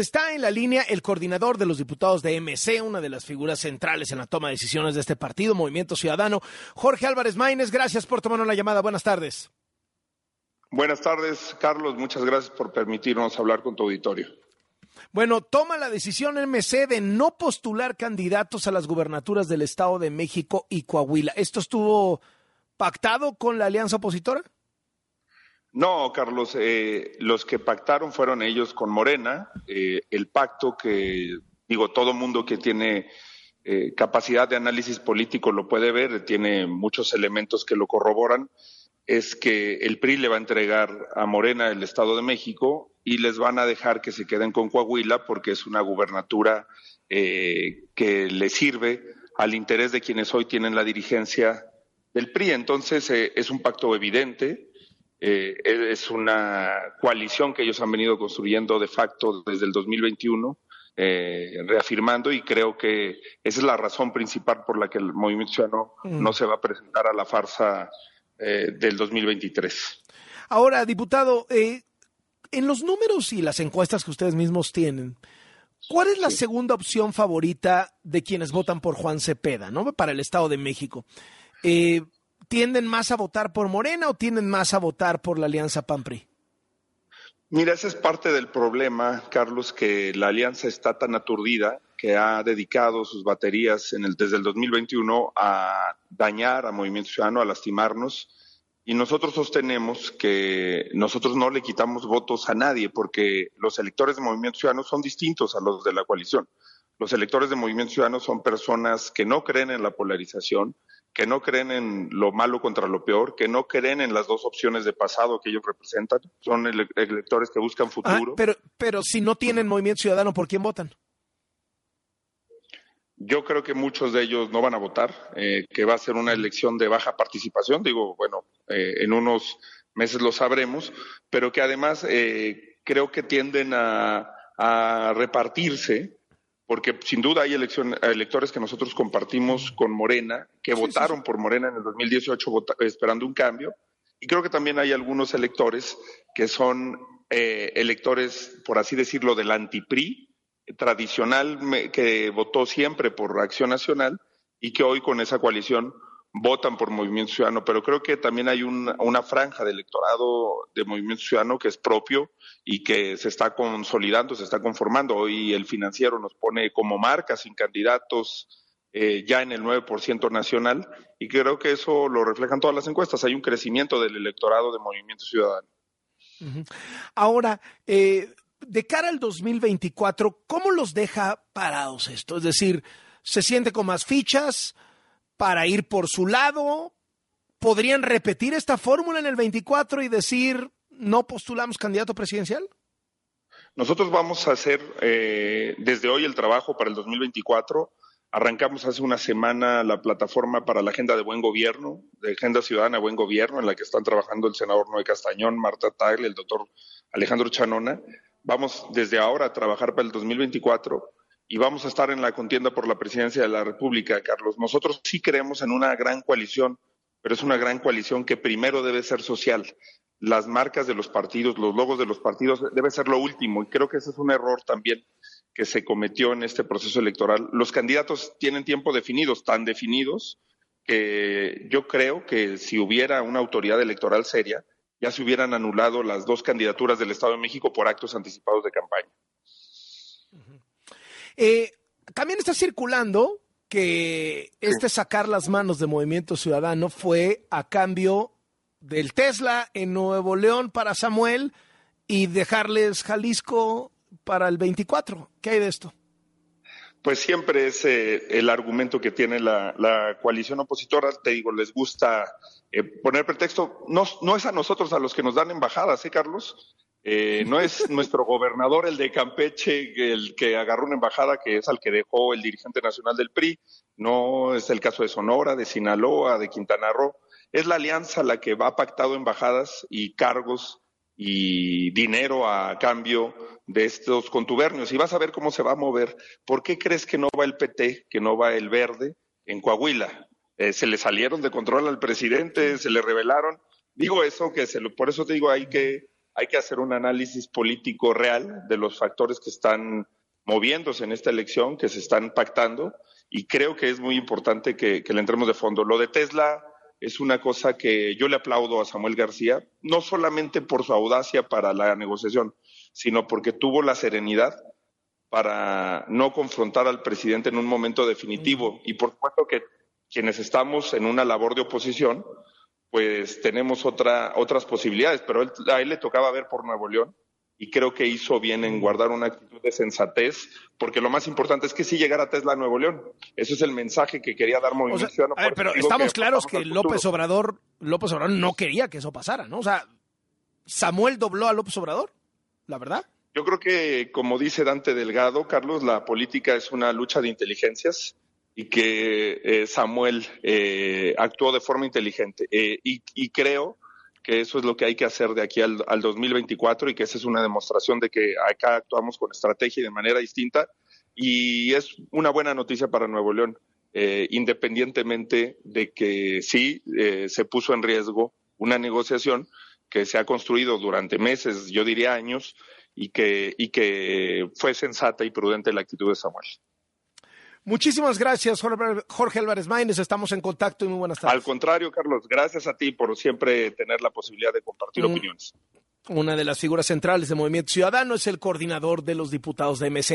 Está en la línea el coordinador de los diputados de MC, una de las figuras centrales en la toma de decisiones de este partido, Movimiento Ciudadano, Jorge Álvarez Maínez. Gracias por tomar una llamada. Buenas tardes. Buenas tardes, Carlos. Muchas gracias por permitirnos hablar con tu auditorio. Bueno, toma la decisión MC de no postular candidatos a las gubernaturas del Estado de México y Coahuila. ¿Esto estuvo pactado con la alianza opositora? No, Carlos, eh, los que pactaron fueron ellos con Morena. Eh, el pacto que, digo, todo mundo que tiene eh, capacidad de análisis político lo puede ver, tiene muchos elementos que lo corroboran, es que el PRI le va a entregar a Morena el Estado de México y les van a dejar que se queden con Coahuila porque es una gubernatura que le sirve al interés de quienes hoy tienen la dirigencia del PRI. Entonces, es un pacto evidente eh, es una coalición que ellos han venido construyendo de facto desde el 2021, eh, reafirmando y creo que esa es la razón principal por la que el Movimiento Ciudadano mm. no se va a presentar a la farsa eh, del 2023. Ahora, diputado, en los números y las encuestas que ustedes mismos tienen, ¿cuál es la segunda opción favorita de quienes votan por Juan Cepeda, ¿no? Para el Estado de México. Eh, ¿tienden más a votar por Morena o tienden más a votar por la Alianza PAN-PRI? Mira, ese es parte del problema, Carlos, que la alianza está tan aturdida que ha dedicado sus baterías en el, desde el 2021 a dañar a Movimiento Ciudadano, a lastimarnos. Y nosotros sostenemos que nosotros no le quitamos votos a nadie porque los electores de Movimiento Ciudadano son distintos a los de la coalición. Los electores de Movimiento Ciudadano son personas que no creen en la polarización, que no creen en lo malo contra lo peor, que no creen en las dos opciones de pasado que ellos representan. Son electores que buscan ah, futuro. pero, pero si no tienen movimiento ciudadano, ¿por quién votan? Yo creo que muchos de ellos no van a votar, eh, que va a ser una elección de baja participación. Digo, bueno, eh, en unos meses lo sabremos, pero que además eh, creo que tienden a, a repartirse porque sin duda hay electores que nosotros compartimos con Morena, que votaron por Morena en el 2018 esperando un cambio, y creo que también hay algunos electores que son eh, electores, por así decirlo, del anti-PRI, tradicional, que votó siempre por Acción Nacional y que hoy con esa coalición votan por Movimiento Ciudadano, pero creo que también hay una franja de electorado de Movimiento Ciudadano que es propio y que se está consolidando, se está conformando. Hoy el financiero nos pone como marca sin candidatos eh, ya en el 9% nacional y creo que eso lo reflejan todas las encuestas. Hay un crecimiento del electorado de Movimiento Ciudadano. Ahora, eh, de cara al 2024, ¿cómo los deja parados esto? Es decir, ¿se siente con más fichas? Para ir por su lado? ¿Podrían repetir esta fórmula en el 24 y decir no postulamos candidato presidencial? Nosotros vamos a hacer eh, desde hoy el trabajo para el 2024. Arrancamos hace una semana la plataforma para la Agenda de Buen Gobierno, de Agenda Ciudadana Buen Gobierno, en la que están trabajando el senador Noé Castañón, Marta Tagle, el doctor Alejandro Chanona. Vamos desde ahora a trabajar para el 2024 y vamos a estar en la contienda por la presidencia de la República, Carlos. Nosotros sí creemos en una gran coalición, pero es una gran coalición que primero debe ser social. Las marcas de los partidos, los logos de los partidos, debe ser lo último. Y creo que ese es un error también que se cometió en este proceso electoral. Los candidatos tienen tiempo definidos, tan definidos, que yo creo que si hubiera una autoridad electoral seria, ya se hubieran anulado las dos candidaturas del Estado de México por actos anticipados de campaña. Eh, también está circulando que este sacar las manos de Movimiento Ciudadano fue a cambio del Tesla en Nuevo León para Samuel y dejarles Jalisco para el 24. ¿Qué hay de esto? Pues siempre es eh, el argumento que tiene la, coalición opositora. Te digo, les gusta eh, poner pretexto. No, no es a nosotros a los que nos dan embajadas, ¿eh, Carlos? Eh, no es nuestro gobernador, el de Campeche, el que agarró una embajada, que es al que dejó el dirigente nacional del PRI. No es el caso de Sonora, de Sinaloa, de Quintana Roo. Es la alianza la que va pactado embajadas y cargos y dinero a cambio de estos contubernios. Y vas a ver cómo se va a mover. ¿Por qué crees que no va el PT, que no va el verde en Coahuila? Eh, se le salieron de control al presidente, se le revelaron. Digo eso, que se lo, por eso te digo, hay que hay que hacer un análisis político real de los factores que están moviéndose en esta elección, que se están pactando, y creo que es muy importante que, le entremos de fondo. Lo de Tesla es una cosa que yo le aplaudo a Samuel García, no solamente por su audacia para la negociación, sino porque tuvo la serenidad para no confrontar al presidente en un momento definitivo. Y por supuesto que quienes estamos en una labor de oposición, pues tenemos otra, otras posibilidades, pero a él le tocaba ver por Nuevo León y creo que hizo bien en guardar una actitud de sensatez, porque lo más importante es que sí llegara Tesla a Nuevo León. Ese es el mensaje que quería dar Movimiento pero estamos claros que López Obrador, López Obrador no quería que eso pasara, ¿no? O sea, Samuel dobló a López Obrador, la verdad. Yo creo que, como dice Dante Delgado, Carlos, la política es una lucha de inteligencias y que eh, Samuel eh, actuó de forma inteligente. Eh, y creo que eso es lo que hay que hacer de aquí al, 2024 y que esa es una demostración de que acá actuamos con estrategia y de manera distinta. Y es una buena noticia para Nuevo León, independientemente de que sí se puso en riesgo una negociación que se ha construido durante meses, yo diría años, y que, y que fue sensata y prudente la actitud de Samuel. Muchísimas gracias, Jorge Álvarez Maínez. Estamos en contacto y muy buenas tardes. Al contrario, Carlos, gracias a ti por siempre tener la posibilidad de compartir opiniones. Una de las figuras centrales del Movimiento Ciudadano es el coordinador de los diputados de MC.